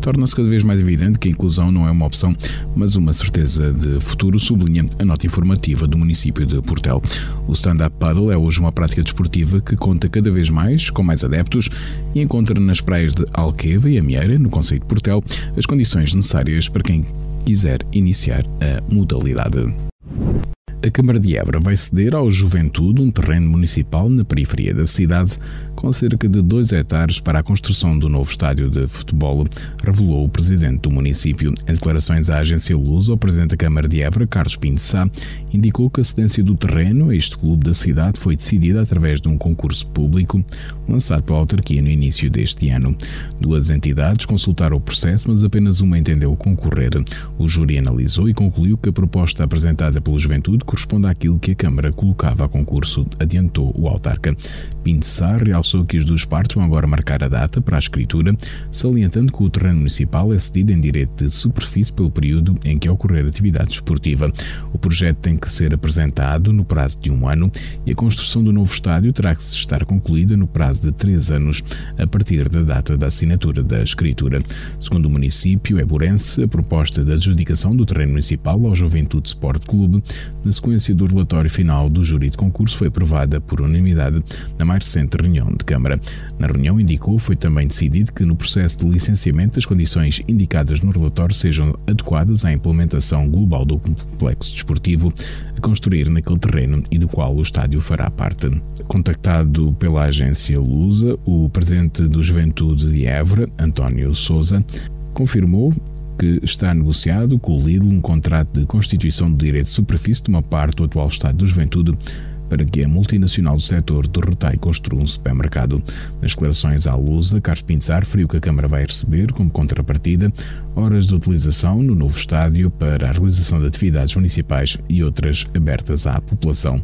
torna-se cada vez mais evidente que a inclusão não é uma opção, mas uma certeza de futuro, sublinha a nota informativa do município de Portel. O stand-up paddle é hoje uma prática desportiva que conta cada vez mais com mais adeptos e encontra nas praias de Alqueva e Amieira, no Conceito de Portel, as condições necessárias para quem quiser iniciar a modalidade. A Câmara de Évora vai ceder ao Juventude um terreno municipal na periferia da cidade, com cerca de 2 hectares para a construção do novo estádio de futebol, revelou o presidente do município. Em declarações à agência Luz, o presidente da Câmara de Évora, Carlos Pinto Sá, indicou que a cedência do terreno a este clube da cidade foi decidida através de um concurso público lançado pela autarquia no início deste ano. Duas entidades consultaram o processo, mas apenas uma entendeu concorrer. O júri analisou e concluiu que a proposta apresentada pelo Juventude corresponde àquilo que a Câmara colocava a concurso, adiantou o autarca. Pinto Sá realçou que as duas partes vão agora marcar a data para a escritura, salientando que o terreno municipal é cedido em direito de superfície pelo período em que ocorrer atividade esportiva. O projeto tem que ser apresentado no prazo de um ano e a construção do novo estádio terá que estar concluída no prazo de três anos, a partir da data da assinatura da escritura. Segundo o município Eburense, a proposta de adjudicação do terreno municipal ao Juventude Sport Clube, na sequência do relatório final do júri de concurso, foi aprovada por unanimidade na mais recente reunião de Câmara. Na reunião indicou foi também decidido que no processo de licenciamento as condições indicadas no relatório sejam adequadas à implementação global do complexo desportivo a construir naquele terreno e do qual o estádio fará parte. Contactado pela agência Lusa, o presidente do Juventude de Évora, António Souza, confirmou que está negociado com o Lidl um contrato de constituição de direito de superfície de uma parte do atual estado do Juventude para que a multinacional do setor do retalho construa um supermercado. Nas declarações à Lusa, Carlos Pinzar referiu que a Câmara vai receber, como contrapartida, horas de utilização no novo estádio para a realização de atividades municipais e outras abertas à população.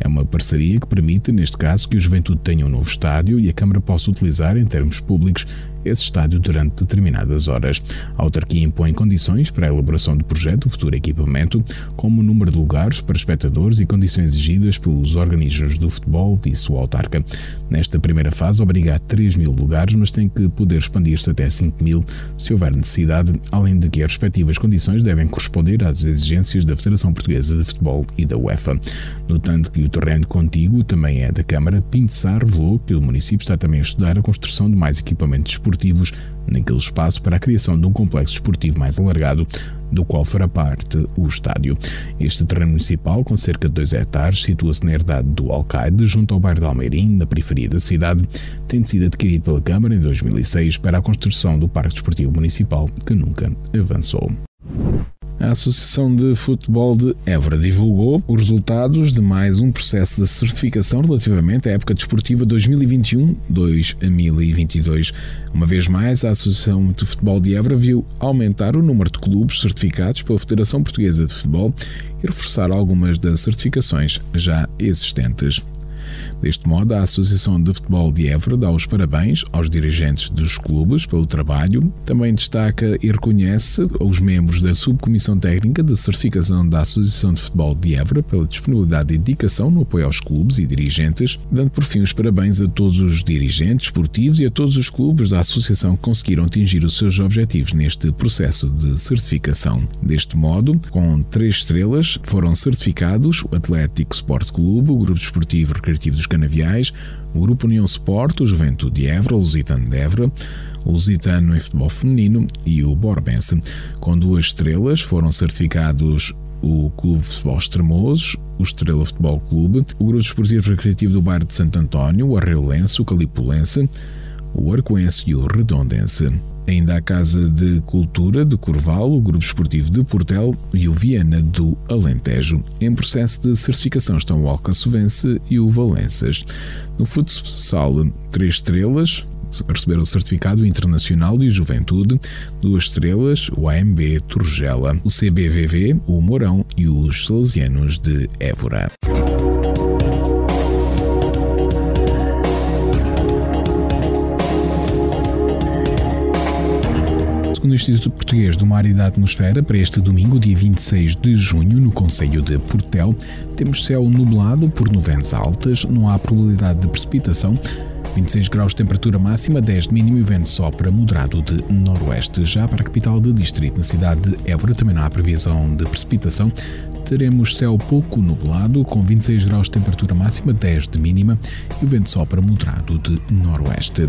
É uma parceria que permite, neste caso, que o Juventude tenha um novo estádio e a Câmara possa utilizar, em termos públicos, esse estádio durante determinadas horas. A autarquia impõe condições para a elaboração do projeto do futuro equipamento, como o número de lugares para espectadores e condições exigidas pelos organismos do futebol, disse o autarca. Nesta primeira fase, obriga a 3 mil lugares, mas tem que poder expandir-se até 5 mil se houver necessidade, além de que as respectivas condições devem corresponder às exigências da Federação Portuguesa de Futebol e da UEFA. Notando que o terreno contíguo também é da Câmara, Pinto Sá revelou que o município está também a estudar a construção de mais equipamentos esportivos esportivos naquele espaço para a criação de um complexo esportivo mais alargado, do qual fará parte o estádio. Este terreno municipal, com cerca de 2 hectares, situa-se na herdade do Alcaide, junto ao bairro de Almeirim, na periferia da cidade, tendo sido adquirido pela Câmara em 2006 para a construção do Parque Desportivo Municipal, que nunca avançou. A Associação de Futebol de Évora divulgou os resultados de mais um processo de certificação relativamente à época desportiva 2021-2022. Uma vez mais, a Associação de Futebol de Évora viu aumentar o número de clubes certificados pela Federação Portuguesa de Futebol e reforçar algumas das certificações já existentes. Deste modo, a Associação de Futebol de Évora dá os parabéns aos dirigentes dos clubes pelo trabalho, também destaca e reconhece os membros da Subcomissão Técnica de Certificação da Associação de Futebol de Évora pela disponibilidade e dedicação no apoio aos clubes e dirigentes, dando por fim os parabéns a todos os dirigentes esportivos e a todos os clubes da Associação que conseguiram atingir os seus objetivos neste processo de certificação. Deste modo, com três estrelas, foram certificados o Atlético Sport Clube, o Grupo Desportivo Recreativo dos dos Canaviais, o Grupo União Sport, o Juventude de Évora, o Lusitano de Évora, o Lusitano em futebol feminino e o Borbense. Com duas estrelas foram certificados o Clube de Futebol Extremosos, o Estrela Futebol Clube, o Grupo Desportivo Recreativo do Bairro de Santo António, o Arreolense, o Calipulense, o Arcoense e o Redondense. Ainda a Casa de Cultura de Corval, o Grupo Esportivo de Portel e o Viana do Alentejo. Em processo de certificação estão o Alcaçovense e o Valenças. No futsal, três estrelas, receberam o certificado internacional de juventude, duas estrelas, o AMB Turgela, o CBVV, o Mourão e os Salesianos de Évora. Segundo o Instituto Português do Mar e da Atmosfera, para este domingo, dia 26 de junho, no Conselho de Portel, temos céu nublado por nuvens altas, não há probabilidade de precipitação. 26 graus de temperatura máxima, 10 de mínimo e vento sopra moderado de noroeste. Já para a capital de distrito, na cidade de Évora, também não há previsão de precipitação. Teremos céu pouco nublado, com 26 graus de temperatura máxima, 10 de mínima e o vento sopra moderado de noroeste.